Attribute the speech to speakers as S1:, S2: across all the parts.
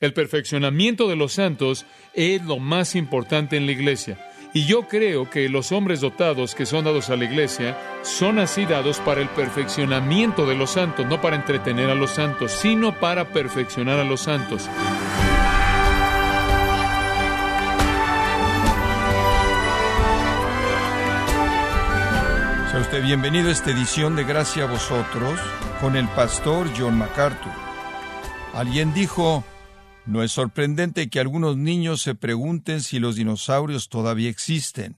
S1: El perfeccionamiento de los santos es lo más importante en la iglesia. Y yo creo que los hombres dotados que son dados a la iglesia son así dados para el perfeccionamiento de los santos, no para entretener a los santos, sino para perfeccionar a los santos.
S2: Sea usted bienvenido a esta edición de Gracia a vosotros con el pastor John MacArthur. Alguien dijo, no es sorprendente que algunos niños se pregunten si los dinosaurios todavía existen.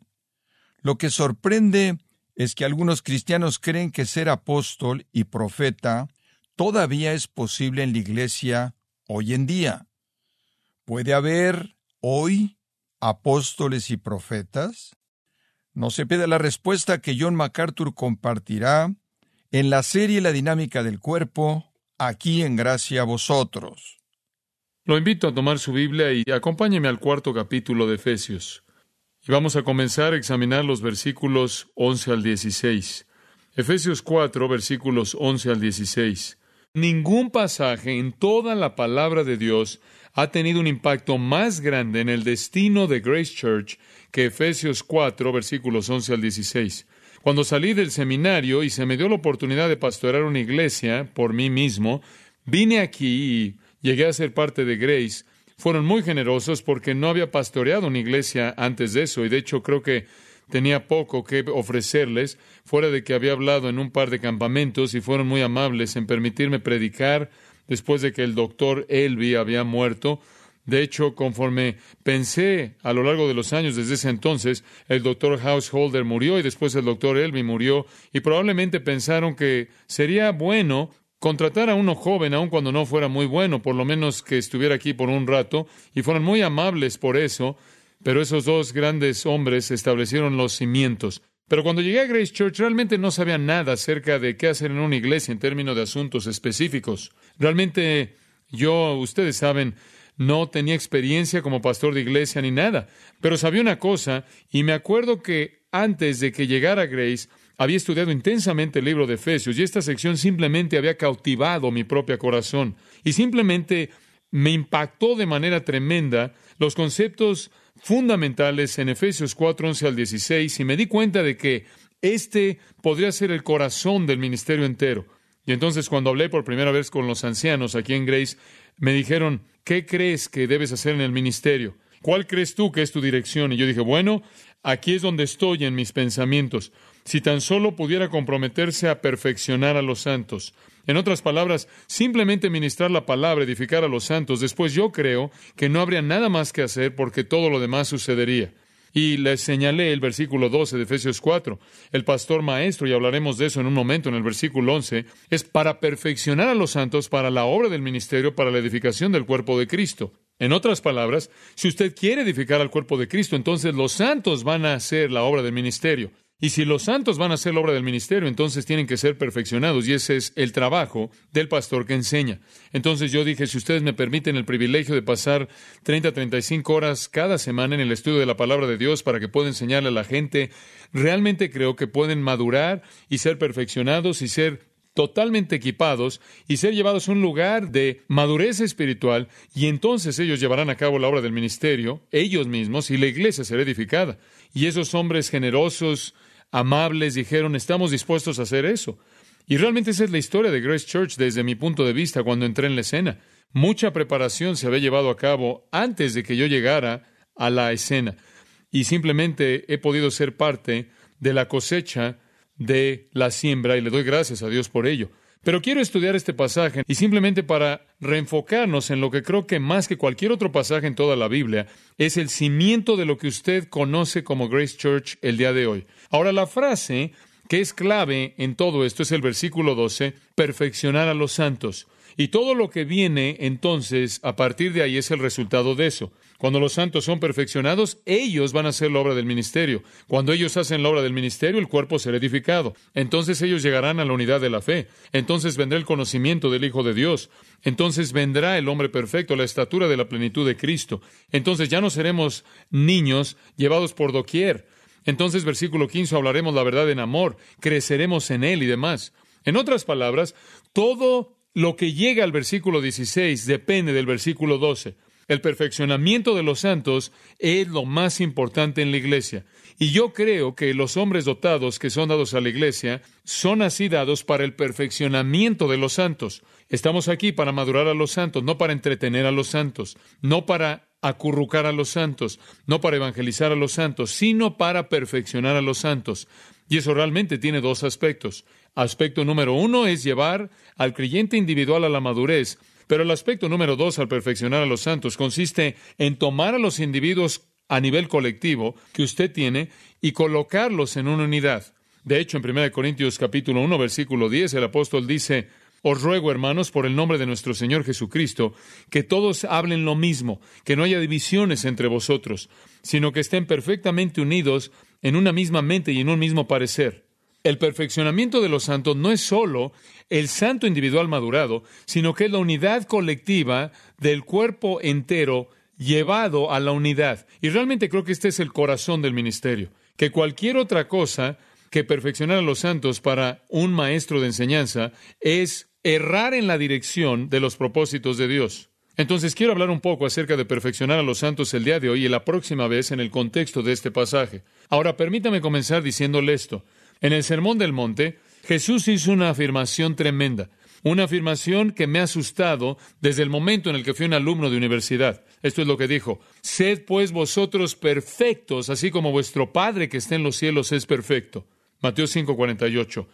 S2: Lo que sorprende es que algunos cristianos creen que ser apóstol y profeta todavía es posible en la iglesia hoy en día. ¿Puede haber hoy apóstoles y profetas? No se pida la respuesta que John MacArthur compartirá en la serie La dinámica del cuerpo, aquí en Gracia a vosotros.
S1: Lo invito a tomar su Biblia y acompáñeme al cuarto capítulo de Efesios. Y vamos a comenzar a examinar los versículos 11 al 16. Efesios 4, versículos 11 al 16. Ningún pasaje en toda la palabra de Dios ha tenido un impacto más grande en el destino de Grace Church que Efesios 4, versículos 11 al 16. Cuando salí del seminario y se me dio la oportunidad de pastorear una iglesia por mí mismo, vine aquí y llegué a ser parte de Grace, fueron muy generosos porque no había pastoreado una iglesia antes de eso y de hecho creo que tenía poco que ofrecerles, fuera de que había hablado en un par de campamentos y fueron muy amables en permitirme predicar después de que el doctor Elby había muerto. De hecho, conforme pensé a lo largo de los años desde ese entonces, el doctor Householder murió y después el doctor Elby murió y probablemente pensaron que sería bueno contratar a uno joven, aun cuando no fuera muy bueno, por lo menos que estuviera aquí por un rato, y fueron muy amables por eso, pero esos dos grandes hombres establecieron los cimientos. Pero cuando llegué a Grace Church realmente no sabía nada acerca de qué hacer en una iglesia en términos de asuntos específicos. Realmente yo, ustedes saben, no tenía experiencia como pastor de iglesia ni nada, pero sabía una cosa, y me acuerdo que antes de que llegara Grace, había estudiado intensamente el libro de Efesios y esta sección simplemente había cautivado mi propio corazón y simplemente me impactó de manera tremenda los conceptos fundamentales en Efesios 4, 11 al 16 y me di cuenta de que este podría ser el corazón del ministerio entero. Y entonces cuando hablé por primera vez con los ancianos aquí en Grace, me dijeron, ¿qué crees que debes hacer en el ministerio? ¿Cuál crees tú que es tu dirección? Y yo dije, bueno, aquí es donde estoy en mis pensamientos si tan solo pudiera comprometerse a perfeccionar a los santos. En otras palabras, simplemente ministrar la palabra, edificar a los santos, después yo creo que no habría nada más que hacer porque todo lo demás sucedería. Y les señalé el versículo 12 de Efesios 4. El pastor maestro, y hablaremos de eso en un momento en el versículo 11, es para perfeccionar a los santos para la obra del ministerio, para la edificación del cuerpo de Cristo. En otras palabras, si usted quiere edificar al cuerpo de Cristo, entonces los santos van a hacer la obra del ministerio. Y si los santos van a hacer la obra del ministerio, entonces tienen que ser perfeccionados y ese es el trabajo del pastor que enseña. Entonces yo dije, si ustedes me permiten el privilegio de pasar 30, 35 horas cada semana en el estudio de la palabra de Dios para que pueda enseñarle a la gente, realmente creo que pueden madurar y ser perfeccionados y ser totalmente equipados y ser llevados a un lugar de madurez espiritual y entonces ellos llevarán a cabo la obra del ministerio, ellos mismos, y la iglesia será edificada. Y esos hombres generosos, amables, dijeron, estamos dispuestos a hacer eso. Y realmente esa es la historia de Grace Church desde mi punto de vista cuando entré en la escena. Mucha preparación se había llevado a cabo antes de que yo llegara a la escena. Y simplemente he podido ser parte de la cosecha de la siembra y le doy gracias a Dios por ello. Pero quiero estudiar este pasaje y simplemente para reenfocarnos en lo que creo que más que cualquier otro pasaje en toda la Biblia es el cimiento de lo que usted conoce como Grace Church el día de hoy. Ahora la frase que es clave en todo esto es el versículo 12, perfeccionar a los santos. Y todo lo que viene entonces a partir de ahí es el resultado de eso. Cuando los santos son perfeccionados, ellos van a hacer la obra del ministerio. Cuando ellos hacen la obra del ministerio, el cuerpo será edificado. Entonces ellos llegarán a la unidad de la fe. Entonces vendrá el conocimiento del Hijo de Dios. Entonces vendrá el hombre perfecto, la estatura de la plenitud de Cristo. Entonces ya no seremos niños llevados por doquier. Entonces, versículo 15, hablaremos la verdad en amor, creceremos en él y demás. En otras palabras, todo lo que llega al versículo 16 depende del versículo 12. El perfeccionamiento de los santos es lo más importante en la iglesia. Y yo creo que los hombres dotados que son dados a la iglesia son así dados para el perfeccionamiento de los santos. Estamos aquí para madurar a los santos, no para entretener a los santos, no para acurrucar a los santos, no para evangelizar a los santos, sino para perfeccionar a los santos. Y eso realmente tiene dos aspectos. Aspecto número uno es llevar al creyente individual a la madurez, pero el aspecto número dos al perfeccionar a los santos consiste en tomar a los individuos a nivel colectivo que usted tiene y colocarlos en una unidad. De hecho, en 1 Corintios capítulo 1, versículo 10, el apóstol dice, Os ruego, hermanos, por el nombre de nuestro Señor Jesucristo, que todos hablen lo mismo, que no haya divisiones entre vosotros, sino que estén perfectamente unidos en una misma mente y en un mismo parecer. El perfeccionamiento de los santos no es sólo el santo individual madurado, sino que es la unidad colectiva del cuerpo entero llevado a la unidad. Y realmente creo que este es el corazón del ministerio, que cualquier otra cosa que perfeccionar a los santos para un maestro de enseñanza es errar en la dirección de los propósitos de Dios. Entonces quiero hablar un poco acerca de perfeccionar a los santos el día de hoy y la próxima vez en el contexto de este pasaje. Ahora permítame comenzar diciéndole esto. En el Sermón del Monte, Jesús hizo una afirmación tremenda. Una afirmación que me ha asustado desde el momento en el que fui un alumno de universidad. Esto es lo que dijo. Sed pues vosotros perfectos, así como vuestro Padre que está en los cielos es perfecto. Mateo 5:48.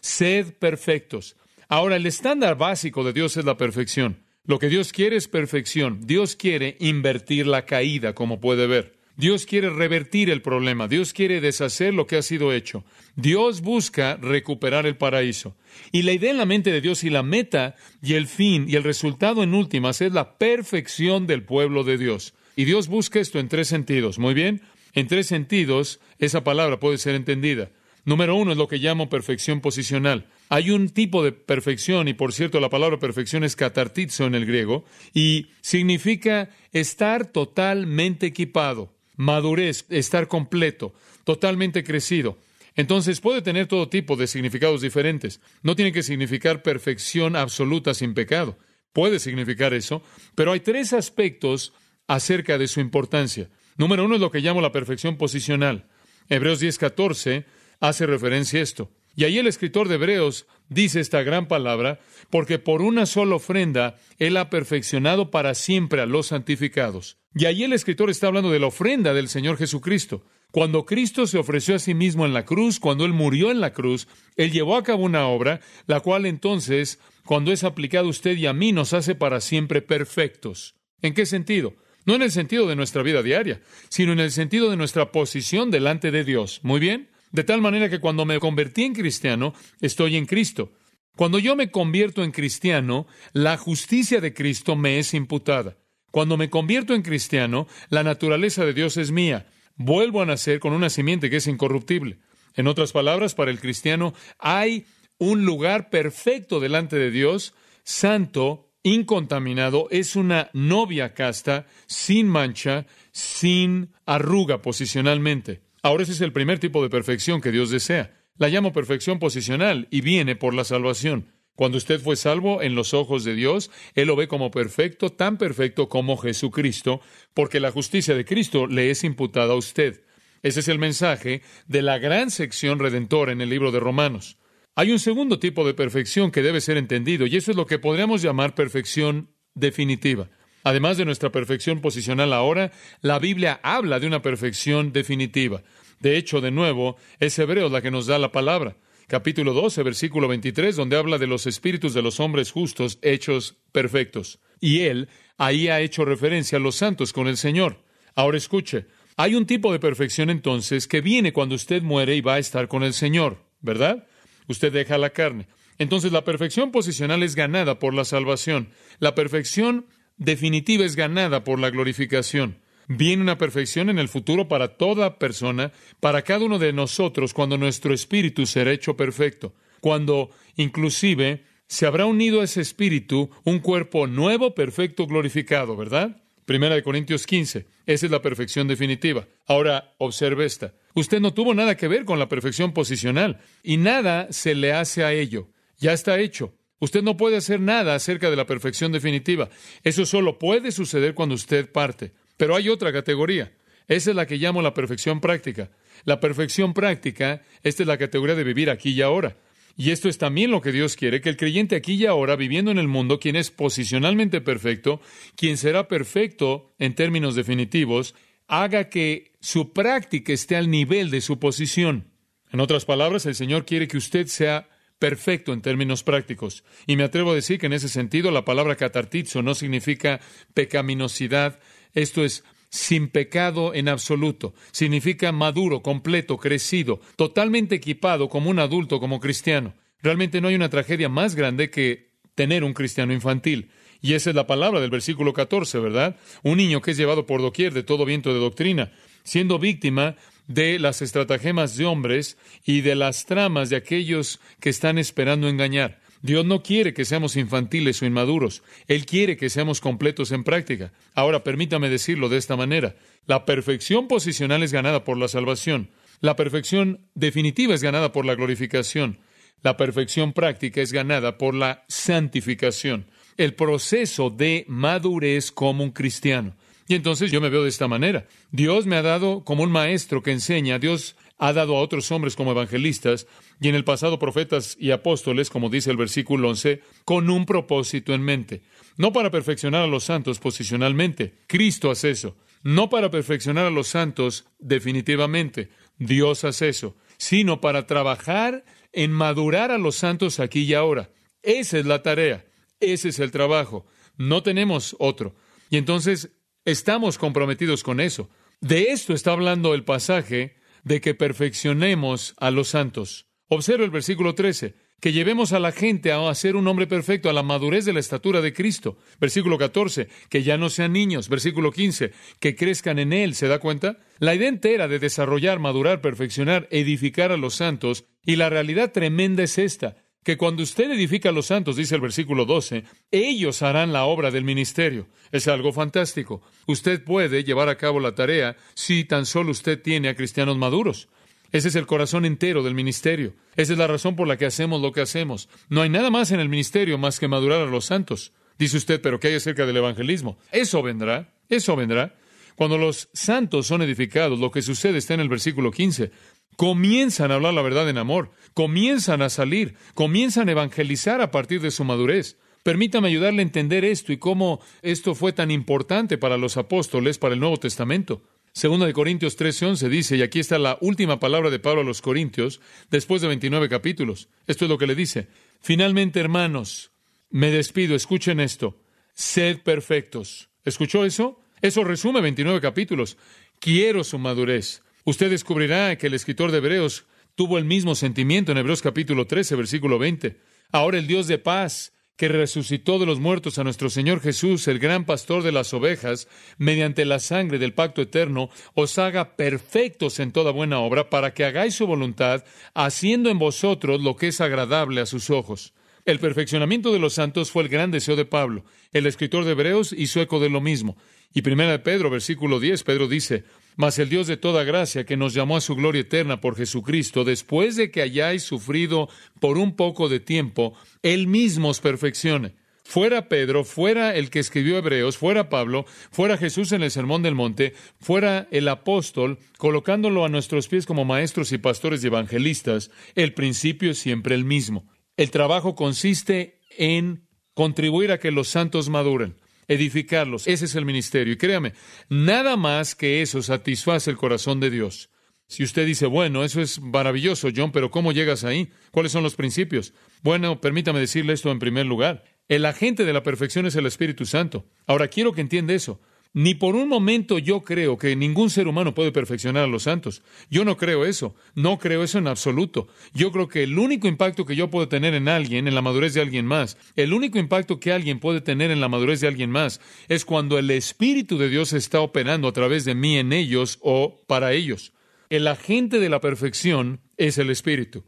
S1: Sed perfectos. Ahora, el estándar básico de Dios es la perfección. Lo que Dios quiere es perfección. Dios quiere invertir la caída, como puede ver. Dios quiere revertir el problema, Dios quiere deshacer lo que ha sido hecho. Dios busca recuperar el paraíso. Y la idea en la mente de Dios y la meta y el fin y el resultado en últimas es la perfección del pueblo de Dios. Y Dios busca esto en tres sentidos. Muy bien, en tres sentidos esa palabra puede ser entendida. Número uno es lo que llamo perfección posicional. Hay un tipo de perfección, y por cierto la palabra perfección es catartizo en el griego, y significa estar totalmente equipado madurez, estar completo, totalmente crecido. Entonces puede tener todo tipo de significados diferentes. No tiene que significar perfección absoluta sin pecado. Puede significar eso, pero hay tres aspectos acerca de su importancia. Número uno es lo que llamo la perfección posicional. Hebreos 10:14 hace referencia a esto. Y ahí el escritor de Hebreos dice esta gran palabra, porque por una sola ofrenda Él ha perfeccionado para siempre a los santificados. Y ahí el escritor está hablando de la ofrenda del Señor Jesucristo. Cuando Cristo se ofreció a sí mismo en la cruz, cuando Él murió en la cruz, Él llevó a cabo una obra, la cual entonces, cuando es aplicada a usted y a mí, nos hace para siempre perfectos. ¿En qué sentido? No en el sentido de nuestra vida diaria, sino en el sentido de nuestra posición delante de Dios. ¿Muy bien? De tal manera que cuando me convertí en cristiano, estoy en Cristo. Cuando yo me convierto en cristiano, la justicia de Cristo me es imputada. Cuando me convierto en cristiano, la naturaleza de Dios es mía. Vuelvo a nacer con una simiente que es incorruptible. En otras palabras, para el cristiano hay un lugar perfecto delante de Dios, santo, incontaminado, es una novia casta, sin mancha, sin arruga posicionalmente. Ahora ese es el primer tipo de perfección que Dios desea. La llamo perfección posicional y viene por la salvación. Cuando usted fue salvo en los ojos de Dios, Él lo ve como perfecto, tan perfecto como Jesucristo, porque la justicia de Cristo le es imputada a usted. Ese es el mensaje de la gran sección redentora en el libro de Romanos. Hay un segundo tipo de perfección que debe ser entendido, y eso es lo que podríamos llamar perfección definitiva. Además de nuestra perfección posicional ahora, la Biblia habla de una perfección definitiva. De hecho, de nuevo, es Hebreos la que nos da la palabra. Capítulo 12, versículo 23, donde habla de los espíritus de los hombres justos hechos perfectos. Y él ahí ha hecho referencia a los santos con el Señor. Ahora escuche, hay un tipo de perfección entonces que viene cuando usted muere y va a estar con el Señor, ¿verdad? Usted deja la carne. Entonces la perfección posicional es ganada por la salvación. La perfección definitiva es ganada por la glorificación. Viene una perfección en el futuro para toda persona, para cada uno de nosotros, cuando nuestro espíritu será hecho perfecto, cuando inclusive se habrá unido a ese espíritu un cuerpo nuevo, perfecto, glorificado, ¿verdad? Primera de Corintios 15. Esa es la perfección definitiva. Ahora, observe esta. Usted no tuvo nada que ver con la perfección posicional y nada se le hace a ello. Ya está hecho. Usted no puede hacer nada acerca de la perfección definitiva. Eso solo puede suceder cuando usted parte. Pero hay otra categoría. Esa es la que llamo la perfección práctica. La perfección práctica, esta es la categoría de vivir aquí y ahora. Y esto es también lo que Dios quiere, que el creyente aquí y ahora, viviendo en el mundo, quien es posicionalmente perfecto, quien será perfecto en términos definitivos, haga que su práctica esté al nivel de su posición. En otras palabras, el Señor quiere que usted sea perfecto en términos prácticos. Y me atrevo a decir que en ese sentido la palabra catartizo no significa pecaminosidad, esto es sin pecado en absoluto. Significa maduro, completo, crecido, totalmente equipado como un adulto, como cristiano. Realmente no hay una tragedia más grande que tener un cristiano infantil. Y esa es la palabra del versículo 14, ¿verdad? Un niño que es llevado por doquier de todo viento de doctrina, siendo víctima de las estratagemas de hombres y de las tramas de aquellos que están esperando engañar. Dios no quiere que seamos infantiles o inmaduros. Él quiere que seamos completos en práctica. Ahora, permítame decirlo de esta manera. La perfección posicional es ganada por la salvación. La perfección definitiva es ganada por la glorificación. La perfección práctica es ganada por la santificación. El proceso de madurez como un cristiano. Y entonces yo me veo de esta manera. Dios me ha dado como un maestro que enseña. Dios ha dado a otros hombres como evangelistas y en el pasado profetas y apóstoles, como dice el versículo 11, con un propósito en mente. No para perfeccionar a los santos posicionalmente. Cristo hace eso. No para perfeccionar a los santos definitivamente. Dios hace eso. Sino para trabajar en madurar a los santos aquí y ahora. Esa es la tarea. Ese es el trabajo. No tenemos otro. Y entonces estamos comprometidos con eso. De esto está hablando el pasaje de que perfeccionemos a los santos. Observa el versículo 13, que llevemos a la gente a ser un hombre perfecto, a la madurez de la estatura de Cristo. Versículo 14, que ya no sean niños. Versículo 15, que crezcan en Él. ¿Se da cuenta? La idea entera de desarrollar, madurar, perfeccionar, edificar a los santos, y la realidad tremenda es esta, que cuando usted edifica a los santos, dice el versículo 12, ellos harán la obra del ministerio. Es algo fantástico. Usted puede llevar a cabo la tarea si tan solo usted tiene a cristianos maduros. Ese es el corazón entero del ministerio. Esa es la razón por la que hacemos lo que hacemos. No hay nada más en el ministerio más que madurar a los santos. Dice usted, pero ¿qué hay acerca del evangelismo? Eso vendrá, eso vendrá. Cuando los santos son edificados, lo que sucede está en el versículo 15 comienzan a hablar la verdad en amor, comienzan a salir, comienzan a evangelizar a partir de su madurez. Permítame ayudarle a entender esto y cómo esto fue tan importante para los apóstoles, para el Nuevo Testamento. Segunda de Corintios 13:11 dice, y aquí está la última palabra de Pablo a los Corintios, después de 29 capítulos. Esto es lo que le dice. Finalmente, hermanos, me despido, escuchen esto, sed perfectos. ¿Escuchó eso? Eso resume 29 capítulos. Quiero su madurez. Usted descubrirá que el escritor de Hebreos tuvo el mismo sentimiento en Hebreos capítulo 13, versículo 20. Ahora el Dios de paz, que resucitó de los muertos a nuestro Señor Jesús, el gran pastor de las ovejas, mediante la sangre del pacto eterno, os haga perfectos en toda buena obra, para que hagáis su voluntad, haciendo en vosotros lo que es agradable a sus ojos. El perfeccionamiento de los santos fue el gran deseo de Pablo. El escritor de Hebreos hizo eco de lo mismo. Y primera de Pedro, versículo 10, Pedro dice, mas el Dios de toda gracia, que nos llamó a su gloria eterna por Jesucristo, después de que hayáis sufrido por un poco de tiempo, Él mismo os perfeccione. Fuera Pedro, fuera el que escribió Hebreos, fuera Pablo, fuera Jesús en el Sermón del Monte, fuera el apóstol, colocándolo a nuestros pies como maestros y pastores y evangelistas, el principio es siempre el mismo. El trabajo consiste en contribuir a que los santos maduren edificarlos. Ese es el ministerio. Y créame, nada más que eso satisface el corazón de Dios. Si usted dice, bueno, eso es maravilloso, John, pero ¿cómo llegas ahí? ¿Cuáles son los principios? Bueno, permítame decirle esto en primer lugar. El agente de la perfección es el Espíritu Santo. Ahora, quiero que entienda eso. Ni por un momento yo creo que ningún ser humano puede perfeccionar a los santos. Yo no creo eso. No creo eso en absoluto. Yo creo que el único impacto que yo puedo tener en alguien, en la madurez de alguien más, el único impacto que alguien puede tener en la madurez de alguien más, es cuando el Espíritu de Dios está operando a través de mí en ellos o para ellos. El agente de la perfección es el Espíritu.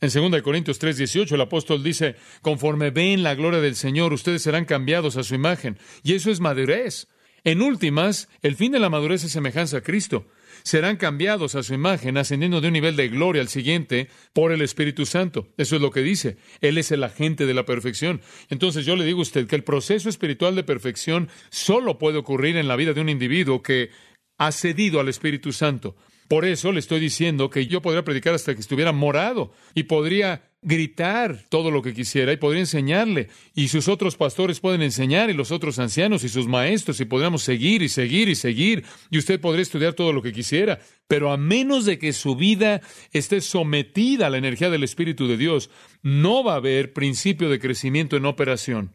S1: En 2 Corintios 3:18 el apóstol dice, conforme ven la gloria del Señor, ustedes serán cambiados a su imagen. Y eso es madurez. En últimas, el fin de la madurez es semejanza a Cristo. serán cambiados a su imagen, ascendiendo de un nivel de gloria al siguiente por el Espíritu Santo. Eso es lo que dice. Él es el agente de la perfección. Entonces yo le digo a usted que el proceso espiritual de perfección solo puede ocurrir en la vida de un individuo que ha cedido al Espíritu Santo. Por eso le estoy diciendo que yo podría predicar hasta que estuviera morado y podría gritar todo lo que quisiera y podría enseñarle y sus otros pastores pueden enseñar y los otros ancianos y sus maestros y podríamos seguir y seguir y seguir y usted podría estudiar todo lo que quisiera, pero a menos de que su vida esté sometida a la energía del Espíritu de Dios, no va a haber principio de crecimiento en operación.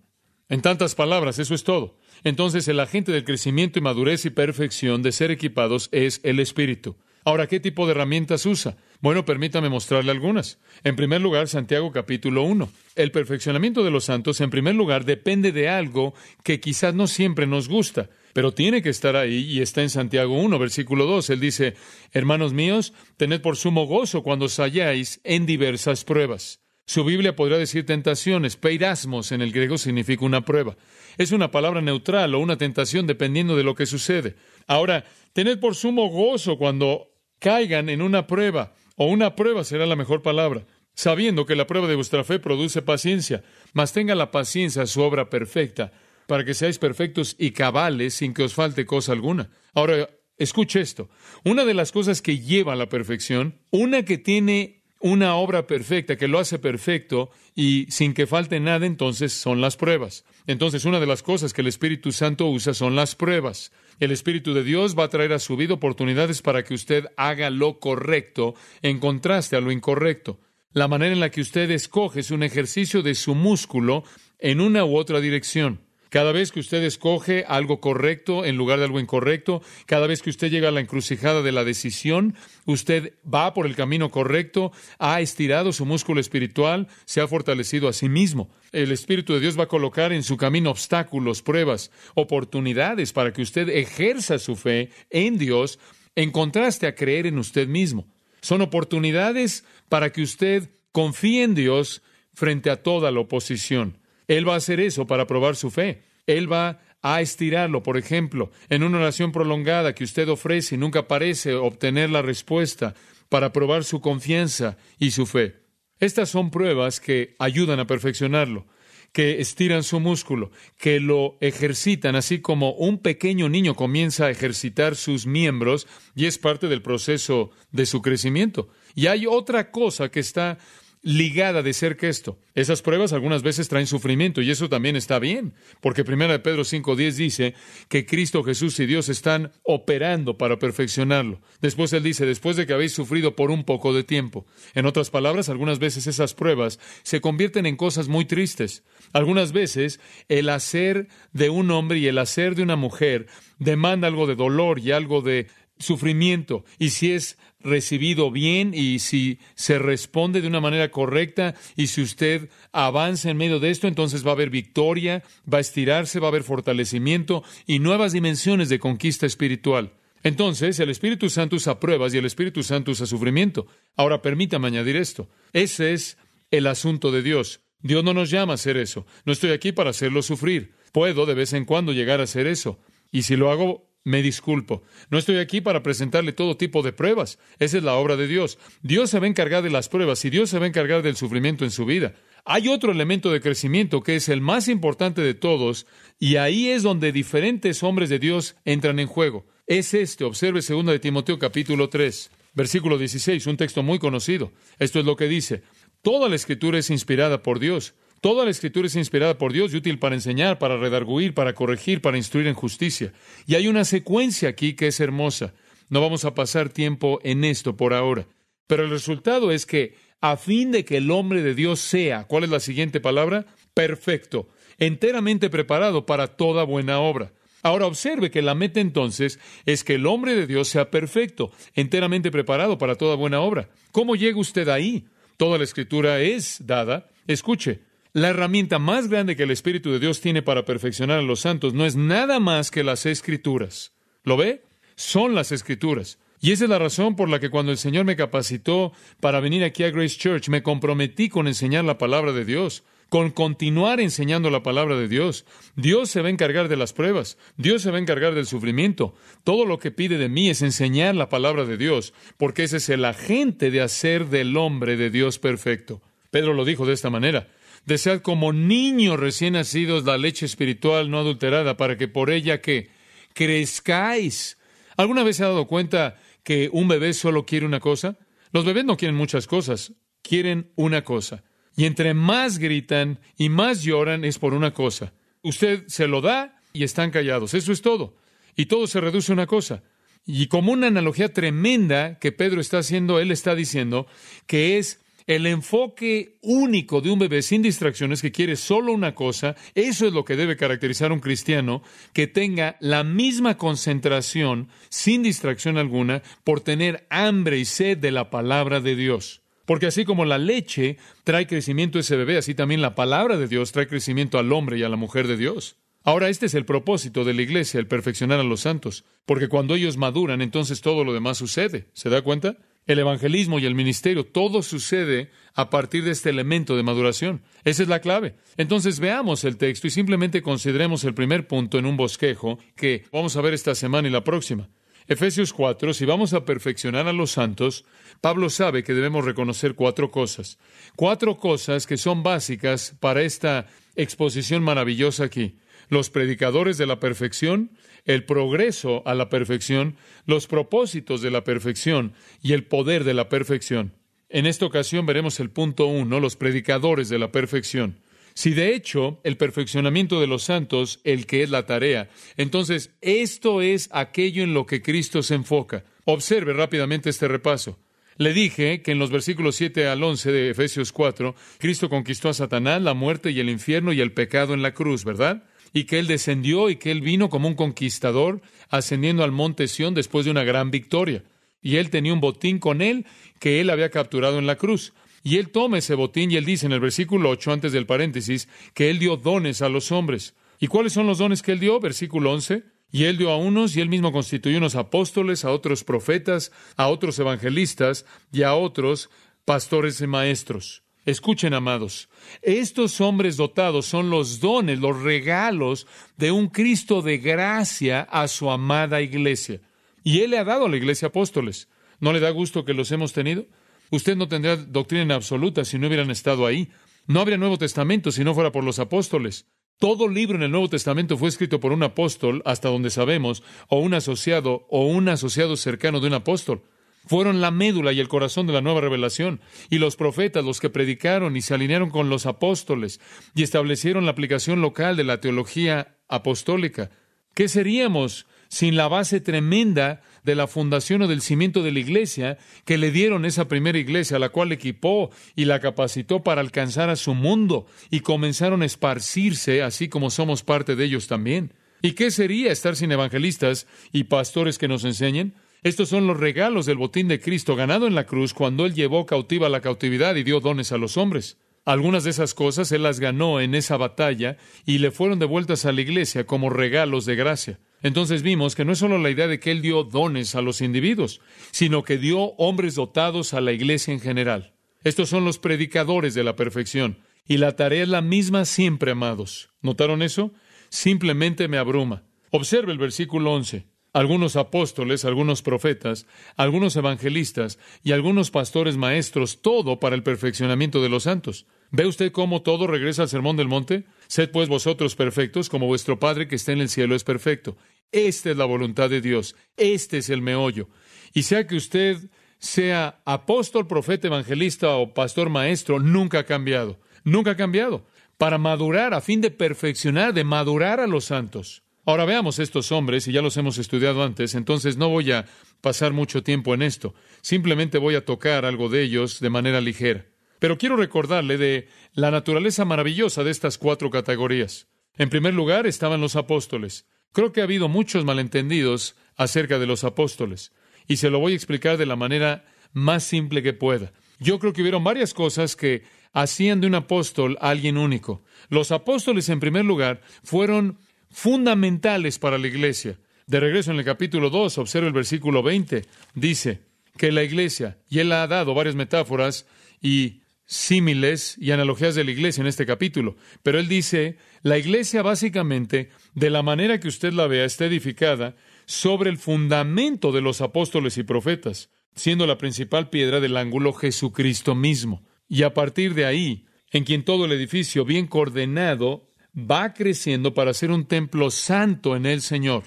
S1: En tantas palabras, eso es todo. Entonces el agente del crecimiento y madurez y perfección de ser equipados es el Espíritu. Ahora, ¿qué tipo de herramientas usa? Bueno, permítame mostrarle algunas. En primer lugar, Santiago capítulo 1. El perfeccionamiento de los santos, en primer lugar, depende de algo que quizás no siempre nos gusta, pero tiene que estar ahí y está en Santiago 1, versículo 2. Él dice, Hermanos míos, tened por sumo gozo cuando os halláis en diversas pruebas. Su Biblia podría decir tentaciones. Peirasmos en el griego significa una prueba. Es una palabra neutral o una tentación dependiendo de lo que sucede. Ahora, tened por sumo gozo cuando caigan en una prueba, o una prueba será la mejor palabra, sabiendo que la prueba de vuestra fe produce paciencia, mas tenga la paciencia su obra perfecta, para que seáis perfectos y cabales sin que os falte cosa alguna. Ahora, escuche esto. Una de las cosas que lleva a la perfección, una que tiene una obra perfecta, que lo hace perfecto y sin que falte nada, entonces son las pruebas. Entonces, una de las cosas que el Espíritu Santo usa son las pruebas. El Espíritu de Dios va a traer a su vida oportunidades para que usted haga lo correcto en contraste a lo incorrecto. La manera en la que usted escoge es un ejercicio de su músculo en una u otra dirección. Cada vez que usted escoge algo correcto en lugar de algo incorrecto, cada vez que usted llega a la encrucijada de la decisión, usted va por el camino correcto, ha estirado su músculo espiritual, se ha fortalecido a sí mismo. El Espíritu de Dios va a colocar en su camino obstáculos, pruebas, oportunidades para que usted ejerza su fe en Dios en contraste a creer en usted mismo. Son oportunidades para que usted confíe en Dios frente a toda la oposición. Él va a hacer eso para probar su fe. Él va a estirarlo, por ejemplo, en una oración prolongada que usted ofrece y nunca parece obtener la respuesta para probar su confianza y su fe. Estas son pruebas que ayudan a perfeccionarlo, que estiran su músculo, que lo ejercitan, así como un pequeño niño comienza a ejercitar sus miembros y es parte del proceso de su crecimiento. Y hay otra cosa que está ligada de cerca esto. Esas pruebas algunas veces traen sufrimiento y eso también está bien, porque 1 Pedro 5.10 dice que Cristo Jesús y Dios están operando para perfeccionarlo. Después él dice, después de que habéis sufrido por un poco de tiempo. En otras palabras, algunas veces esas pruebas se convierten en cosas muy tristes. Algunas veces el hacer de un hombre y el hacer de una mujer demanda algo de dolor y algo de sufrimiento. Y si es recibido bien y si se responde de una manera correcta y si usted avanza en medio de esto, entonces va a haber victoria, va a estirarse, va a haber fortalecimiento y nuevas dimensiones de conquista espiritual. Entonces, el Espíritu Santo usa pruebas y el Espíritu Santo usa sufrimiento. Ahora, permítame añadir esto. Ese es el asunto de Dios. Dios no nos llama a hacer eso. No estoy aquí para hacerlo sufrir. Puedo de vez en cuando llegar a hacer eso. Y si lo hago me disculpo. No estoy aquí para presentarle todo tipo de pruebas. Esa es la obra de Dios. Dios se va a encargar de las pruebas y Dios se va a encargar del sufrimiento en su vida. Hay otro elemento de crecimiento que es el más importante de todos y ahí es donde diferentes hombres de Dios entran en juego. Es este, observe 2 de Timoteo capítulo 3, versículo 16, un texto muy conocido. Esto es lo que dice. Toda la escritura es inspirada por Dios Toda la escritura es inspirada por Dios y útil para enseñar, para redarguir, para corregir, para instruir en justicia. Y hay una secuencia aquí que es hermosa. No vamos a pasar tiempo en esto por ahora. Pero el resultado es que a fin de que el hombre de Dios sea, ¿cuál es la siguiente palabra? Perfecto, enteramente preparado para toda buena obra. Ahora observe que la meta entonces es que el hombre de Dios sea perfecto, enteramente preparado para toda buena obra. ¿Cómo llega usted ahí? Toda la escritura es dada. Escuche, la herramienta más grande que el Espíritu de Dios tiene para perfeccionar a los santos no es nada más que las escrituras. ¿Lo ve? Son las escrituras. Y esa es la razón por la que cuando el Señor me capacitó para venir aquí a Grace Church, me comprometí con enseñar la palabra de Dios. con continuar enseñando la palabra de Dios. Dios se va a encargar de las pruebas, Dios se va a encargar del sufrimiento. Todo lo que pide de mí es enseñar la palabra de Dios, porque ese es el agente de hacer del hombre de Dios perfecto. Pedro lo dijo de esta manera. Desead como niños recién nacidos la leche espiritual no adulterada para que por ella que crezcáis. ¿Alguna vez se ha dado cuenta que un bebé solo quiere una cosa? Los bebés no quieren muchas cosas, quieren una cosa. Y entre más gritan y más lloran es por una cosa. Usted se lo da y están callados. Eso es todo. Y todo se reduce a una cosa. Y como una analogía tremenda que Pedro está haciendo, él está diciendo que es el enfoque único de un bebé sin distracciones que quiere solo una cosa, eso es lo que debe caracterizar a un cristiano que tenga la misma concentración sin distracción alguna por tener hambre y sed de la palabra de Dios. Porque así como la leche trae crecimiento a ese bebé, así también la palabra de Dios trae crecimiento al hombre y a la mujer de Dios. Ahora, este es el propósito de la iglesia, el perfeccionar a los santos, porque cuando ellos maduran, entonces todo lo demás sucede. ¿Se da cuenta? El evangelismo y el ministerio, todo sucede a partir de este elemento de maduración. Esa es la clave. Entonces veamos el texto y simplemente consideremos el primer punto en un bosquejo que vamos a ver esta semana y la próxima. Efesios 4, si vamos a perfeccionar a los santos, Pablo sabe que debemos reconocer cuatro cosas. Cuatro cosas que son básicas para esta exposición maravillosa aquí. Los predicadores de la perfección, el progreso a la perfección, los propósitos de la perfección y el poder de la perfección. En esta ocasión veremos el punto uno, los predicadores de la perfección. Si de hecho el perfeccionamiento de los santos, el que es la tarea, entonces esto es aquello en lo que Cristo se enfoca. Observe rápidamente este repaso. Le dije que en los versículos 7 al 11 de Efesios 4, Cristo conquistó a Satanás, la muerte y el infierno y el pecado en la cruz, ¿verdad? Y que Él descendió y que Él vino como un conquistador, ascendiendo al monte Sión después de una gran victoria. Y Él tenía un botín con Él que Él había capturado en la cruz. Y Él toma ese botín y Él dice en el versículo 8, antes del paréntesis, que Él dio dones a los hombres. ¿Y cuáles son los dones que Él dio? Versículo 11. Y Él dio a unos y Él mismo constituyó unos apóstoles, a otros profetas, a otros evangelistas y a otros pastores y maestros. Escuchen, amados, estos hombres dotados son los dones, los regalos de un Cristo de gracia a su amada iglesia. Y Él le ha dado a la iglesia apóstoles. ¿No le da gusto que los hemos tenido? Usted no tendría doctrina absoluta si no hubieran estado ahí. No habría Nuevo Testamento si no fuera por los apóstoles. Todo libro en el Nuevo Testamento fue escrito por un apóstol, hasta donde sabemos, o un asociado, o un asociado cercano de un apóstol fueron la médula y el corazón de la nueva revelación, y los profetas los que predicaron y se alinearon con los apóstoles y establecieron la aplicación local de la teología apostólica. ¿Qué seríamos sin la base tremenda de la fundación o del cimiento de la iglesia que le dieron esa primera iglesia, la cual equipó y la capacitó para alcanzar a su mundo y comenzaron a esparcirse, así como somos parte de ellos también? ¿Y qué sería estar sin evangelistas y pastores que nos enseñen? Estos son los regalos del botín de Cristo ganado en la cruz cuando Él llevó cautiva la cautividad y dio dones a los hombres. Algunas de esas cosas Él las ganó en esa batalla y le fueron devueltas a la iglesia como regalos de gracia. Entonces vimos que no es solo la idea de que Él dio dones a los individuos, sino que dio hombres dotados a la iglesia en general. Estos son los predicadores de la perfección. Y la tarea es la misma siempre, amados. ¿Notaron eso? Simplemente me abruma. Observe el versículo 11 algunos apóstoles, algunos profetas, algunos evangelistas y algunos pastores maestros, todo para el perfeccionamiento de los santos. ¿Ve usted cómo todo regresa al sermón del monte? Sed pues vosotros perfectos, como vuestro Padre que está en el cielo es perfecto. Esta es la voluntad de Dios, este es el meollo. Y sea que usted sea apóstol, profeta, evangelista o pastor maestro, nunca ha cambiado, nunca ha cambiado, para madurar, a fin de perfeccionar, de madurar a los santos. Ahora veamos estos hombres, y ya los hemos estudiado antes, entonces no voy a pasar mucho tiempo en esto, simplemente voy a tocar algo de ellos de manera ligera. Pero quiero recordarle de la naturaleza maravillosa de estas cuatro categorías. En primer lugar estaban los apóstoles. Creo que ha habido muchos malentendidos acerca de los apóstoles, y se lo voy a explicar de la manera más simple que pueda. Yo creo que hubieron varias cosas que hacían de un apóstol a alguien único. Los apóstoles, en primer lugar, fueron fundamentales para la iglesia. De regreso en el capítulo 2, observa el versículo 20, dice que la iglesia, y él ha dado varias metáforas y símiles y analogías de la iglesia en este capítulo, pero él dice, la iglesia básicamente, de la manera que usted la vea, está edificada sobre el fundamento de los apóstoles y profetas, siendo la principal piedra del ángulo Jesucristo mismo. Y a partir de ahí, en quien todo el edificio bien coordenado va creciendo para ser un templo santo en el Señor.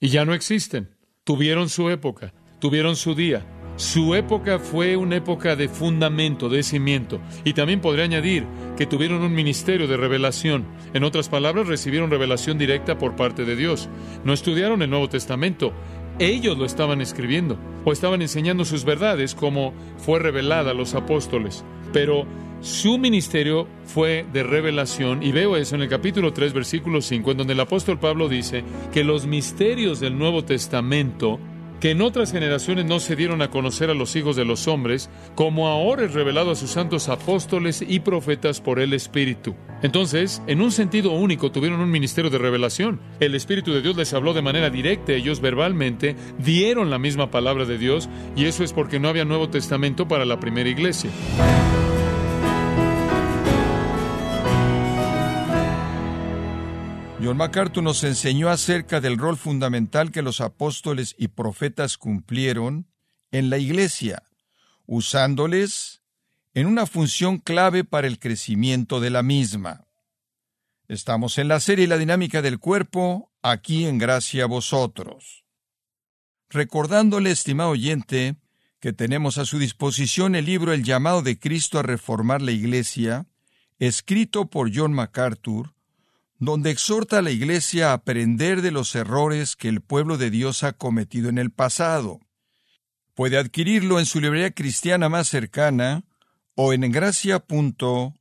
S1: Y ya no existen. Tuvieron su época, tuvieron su día. Su época fue una época de fundamento, de cimiento. Y también podría añadir que tuvieron un ministerio de revelación. En otras palabras, recibieron revelación directa por parte de Dios. No estudiaron el Nuevo Testamento. Ellos lo estaban escribiendo o estaban enseñando sus verdades como fue revelada a los apóstoles. Pero su ministerio fue de revelación y veo eso en el capítulo 3, versículo 5, en donde el apóstol Pablo dice que los misterios del Nuevo Testamento que en otras generaciones no se dieron a conocer a los hijos de los hombres, como ahora es revelado a sus santos apóstoles y profetas por el Espíritu. Entonces, en un sentido único, tuvieron un ministerio de revelación. El Espíritu de Dios les habló de manera directa, ellos verbalmente dieron la misma palabra de Dios, y eso es porque no había Nuevo Testamento para la primera iglesia.
S2: John MacArthur nos enseñó acerca del rol fundamental que los apóstoles y profetas cumplieron en la Iglesia, usándoles en una función clave para el crecimiento de la misma. Estamos en la serie La dinámica del cuerpo, aquí en gracia a vosotros. Recordándole, estimado oyente, que tenemos a su disposición el libro El llamado de Cristo a reformar la Iglesia, escrito por John MacArthur, donde exhorta a la Iglesia a aprender de los errores que el pueblo de Dios ha cometido en el pasado. Puede adquirirlo en su librería cristiana más cercana o en gracia.org.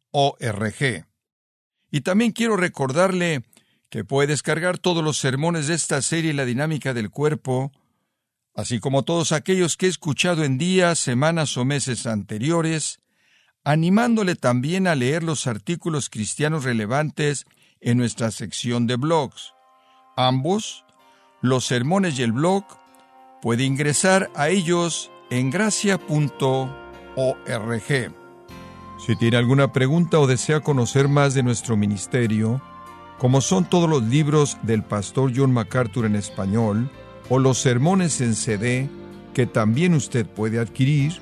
S2: Y también quiero recordarle que puede descargar todos los sermones de esta serie La dinámica del cuerpo, así como todos aquellos que he escuchado en días, semanas o meses anteriores, animándole también a leer los artículos cristianos relevantes en nuestra sección de blogs. Ambos, los sermones y el blog, puede ingresar a ellos en gracia.org. Si tiene alguna pregunta o desea conocer más de nuestro ministerio, como son todos los libros del pastor John MacArthur en español, o los sermones en CD que también usted puede adquirir,